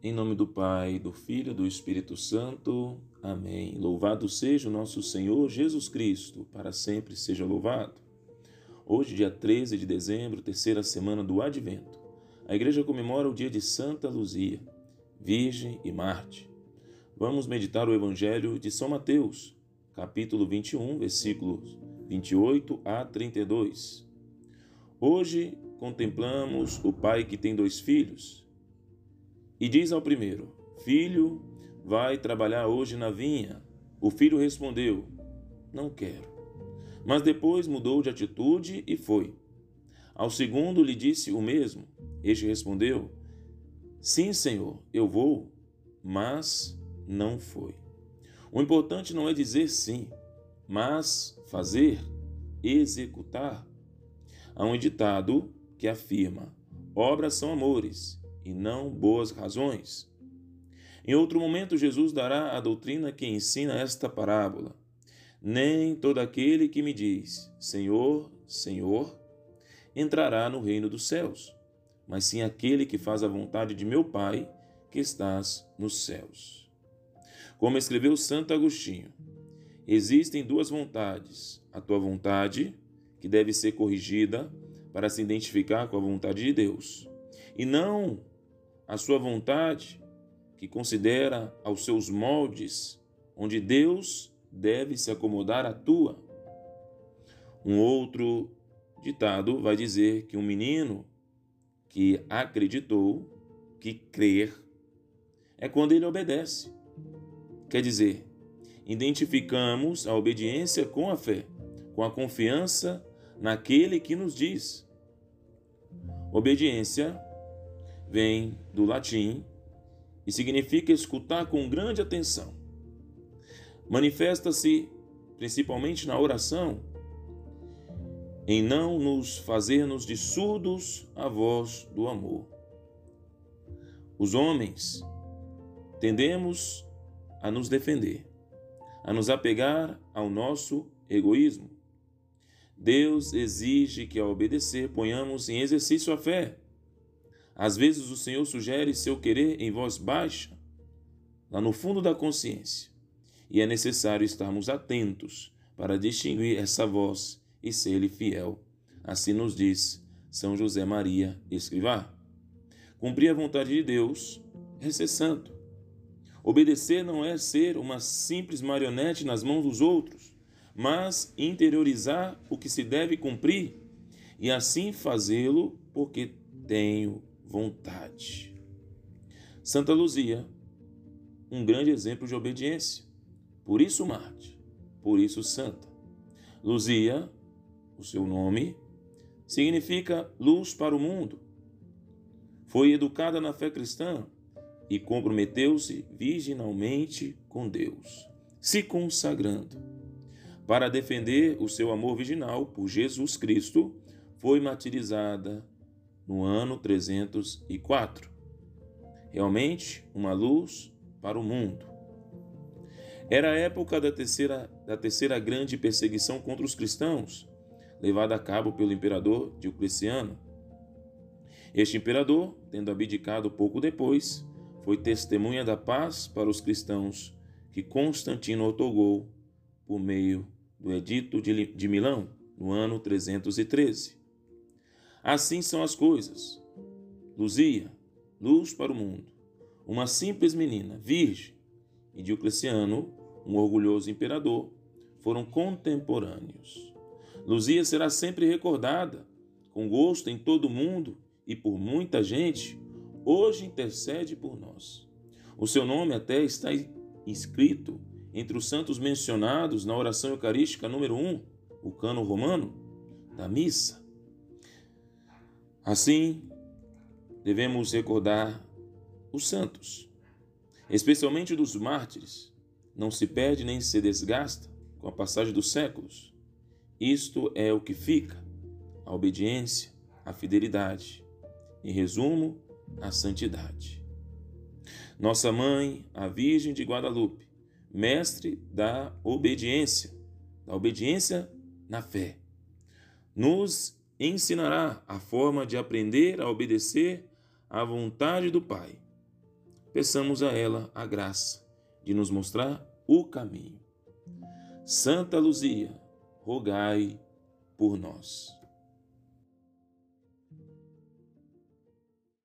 Em nome do Pai, do Filho e do Espírito Santo. Amém. Louvado seja o nosso Senhor Jesus Cristo, para sempre seja louvado. Hoje, dia 13 de dezembro, terceira semana do Advento, a igreja comemora o dia de Santa Luzia, Virgem e Marte. Vamos meditar o Evangelho de São Mateus, capítulo 21, versículos 28 a 32. Hoje contemplamos o pai que tem dois filhos e diz ao primeiro: Filho, vai trabalhar hoje na vinha. O filho respondeu: Não quero. Mas depois mudou de atitude e foi. Ao segundo lhe disse o mesmo. Este respondeu: Sim, senhor, eu vou, mas não foi. O importante não é dizer sim, mas fazer, executar. Há um ditado que afirma: obras são amores e não boas razões. Em outro momento, Jesus dará a doutrina que ensina esta parábola. Nem todo aquele que me diz, Senhor, Senhor, entrará no reino dos céus, mas sim aquele que faz a vontade de meu Pai que estás nos céus. Como escreveu Santo Agostinho, existem duas vontades: a tua vontade, que deve ser corrigida para se identificar com a vontade de Deus, e não a sua vontade, que considera aos seus moldes, onde Deus deve se acomodar à tua. Um outro ditado vai dizer que um menino que acreditou, que crer, é quando ele obedece. Quer dizer, identificamos a obediência com a fé, com a confiança naquele que nos diz. Obediência vem do latim e significa escutar com grande atenção. Manifesta-se principalmente na oração, em não nos fazermos de surdos à voz do amor. Os homens tendemos a nos defender, a nos apegar ao nosso egoísmo. Deus exige que, ao obedecer, ponhamos em exercício a fé às vezes o Senhor sugere seu querer em voz baixa, lá no fundo da consciência, e é necessário estarmos atentos para distinguir essa voz e ser-lhe fiel. Assim nos diz São José Maria Escrivá. Cumprir a vontade de Deus é ser santo. Obedecer não é ser uma simples marionete nas mãos dos outros, mas interiorizar o que se deve cumprir e assim fazê-lo porque tenho vontade. Santa Luzia, um grande exemplo de obediência. Por isso Marte, por isso Santa. Luzia, o seu nome, significa luz para o mundo. Foi educada na fé cristã e comprometeu-se virginalmente com Deus, se consagrando. Para defender o seu amor virginal por Jesus Cristo, foi martirizada no ano 304. Realmente uma luz para o mundo. Era a época da terceira, da terceira grande perseguição contra os cristãos, levada a cabo pelo imperador Diocleciano. Este imperador, tendo abdicado pouco depois, foi testemunha da paz para os cristãos que Constantino otorgou por meio do Edito de Milão, no ano 313. Assim são as coisas. Luzia, luz para o mundo, uma simples menina, virgem, e Diocleciano, um orgulhoso imperador, foram contemporâneos. Luzia será sempre recordada, com gosto em todo o mundo e por muita gente, hoje intercede por nós. O seu nome até está inscrito entre os santos mencionados na oração eucarística número 1, o cano romano, da missa. Assim, devemos recordar os santos, especialmente dos mártires. Não se perde nem se desgasta com a passagem dos séculos. Isto é o que fica: a obediência, a fidelidade. Em resumo, a santidade. Nossa mãe, a Virgem de Guadalupe, mestre da obediência, da obediência na fé, nos ensinará a forma de aprender a obedecer à vontade do Pai. peçamos a ela a graça de nos mostrar o caminho. Santa Luzia, rogai por nós.